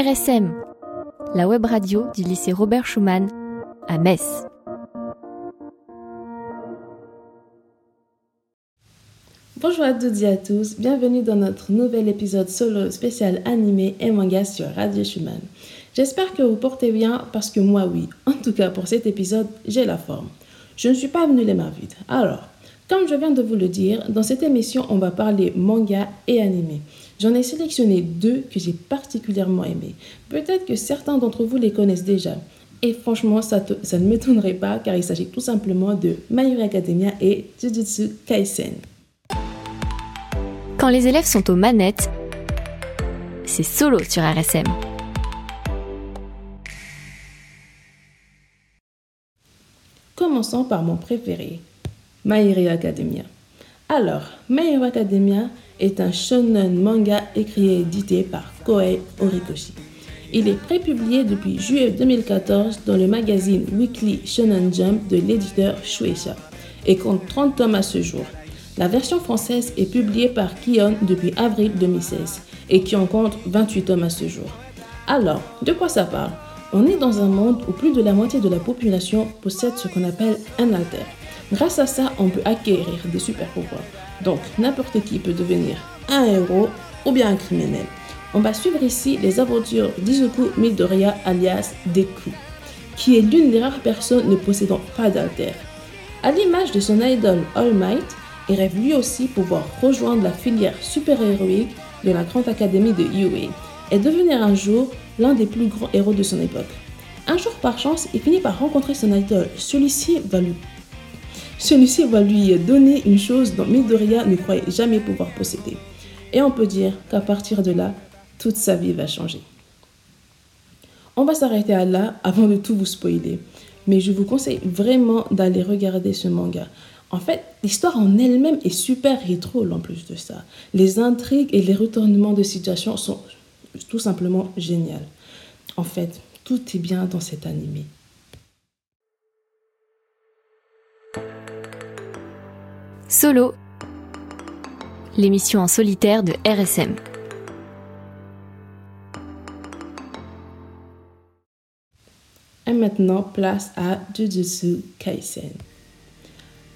RSM, la web radio du lycée Robert Schumann à Metz. Bonjour à toutes et à tous, bienvenue dans notre nouvel épisode solo spécial animé et manga sur Radio Schumann. J'espère que vous portez bien parce que moi oui, en tout cas pour cet épisode, j'ai la forme. Je ne suis pas venue les mains vides. Alors, comme je viens de vous le dire, dans cette émission, on va parler manga et animé. J'en ai sélectionné deux que j'ai particulièrement aimés. Peut-être que certains d'entre vous les connaissent déjà. Et franchement, ça, ça ne m'étonnerait pas car il s'agit tout simplement de My Hero Academia et Jujutsu Kaisen. Quand les élèves sont aux manettes, c'est solo sur RSM. Commençons par mon préféré, My Academia. Alors, My Academia est un shonen manga écrit et édité par Koei Horikoshi. Il est prépublié depuis juillet 2014 dans le magazine Weekly Shonen Jump de l'éditeur Shueisha et compte 30 tomes à ce jour. La version française est publiée par Kion depuis avril 2016 et qui en compte 28 tomes à ce jour. Alors, de quoi ça parle? On est dans un monde où plus de la moitié de la population possède ce qu'on appelle un alter. Grâce à ça, on peut acquérir des super pouvoirs. Donc, n'importe qui peut devenir un héros ou bien un criminel. On va suivre ici les aventures d'Izuku Midoriya alias Deku, qui est l'une des rares personnes ne possédant pas d'alter. À l'image de son idole All Might, il rêve lui aussi pouvoir rejoindre la filière super-héroïque de la Grande Académie de UA et devenir un jour l'un des plus grands héros de son époque. Un jour par chance, il finit par rencontrer son idole. Celui-ci va lui celui-ci va lui donner une chose dont Midoriya ne croyait jamais pouvoir posséder. Et on peut dire qu'à partir de là, toute sa vie va changer. On va s'arrêter à là avant de tout vous spoiler. Mais je vous conseille vraiment d'aller regarder ce manga. En fait, l'histoire en elle-même est super rétro en plus de ça. Les intrigues et les retournements de situation sont tout simplement géniales. En fait, tout est bien dans cet animé. Solo, l'émission en solitaire de RSM. Et maintenant, place à Jujutsu Kaisen.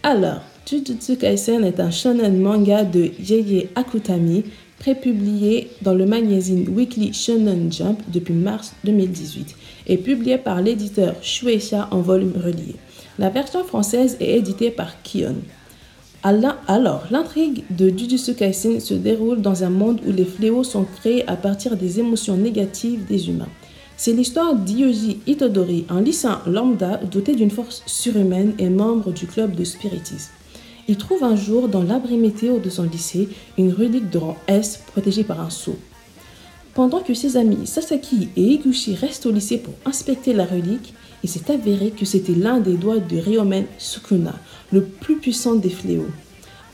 Alors, Jujutsu Kaisen est un shonen manga de Yeye Akutami, prépublié dans le magazine Weekly Shonen Jump depuis mars 2018 et publié par l'éditeur Shueisha en volume relié. La version française est éditée par Kion. Alors, l'intrigue de Jujutsu Kaisen se déroule dans un monde où les fléaux sont créés à partir des émotions négatives des humains. C'est l'histoire d'Yoji Itodori, un lycéen lambda doté d'une force surhumaine et membre du club de spiritisme. Il trouve un jour dans l'abri météo de son lycée une relique de rang S protégée par un sceau. Pendant que ses amis Sasaki et Iguchi restent au lycée pour inspecter la relique, il s'est avéré que c'était l'un des doigts de Ryomen Sukuna, le plus puissant des fléaux.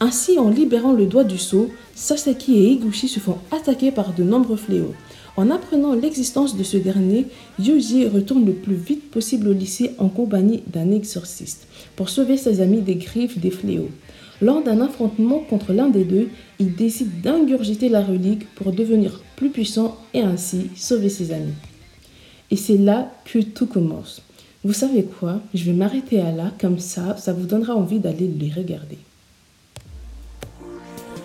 Ainsi, en libérant le doigt du sceau, Sasaki et Iguchi se font attaquer par de nombreux fléaux. En apprenant l'existence de ce dernier, Yuji retourne le plus vite possible au lycée en compagnie d'un exorciste pour sauver ses amis des griffes des fléaux. Lors d'un affrontement contre l'un des deux, il décide d'ingurgiter la relique pour devenir plus puissant et ainsi sauver ses amis. Et c'est là que tout commence. Vous savez quoi? Je vais m'arrêter à là, comme ça, ça vous donnera envie d'aller les regarder.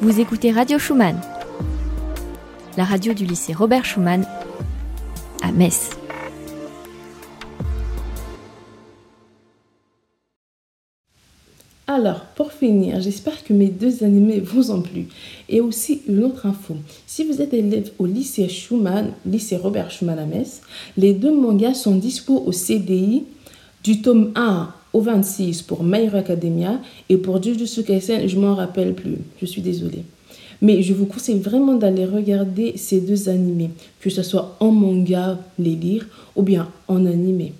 Vous écoutez Radio Schumann, la radio du lycée Robert Schumann à Metz. Alors, pour finir, j'espère que mes deux animés vous ont plu. Et aussi une autre info. Si vous êtes élève au lycée Schumann, lycée Robert Schumann à Metz, les deux mangas sont dispo au CDI du tome 1 au 26 pour My Academia et pour Jujutsu Kaisen, je m'en rappelle plus. Je suis désolée. Mais je vous conseille vraiment d'aller regarder ces deux animés, que ce soit en manga, les lire, ou bien en animé.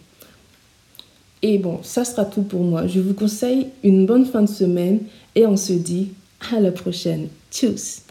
Et bon, ça sera tout pour moi. Je vous conseille une bonne fin de semaine et on se dit à la prochaine. Tchuss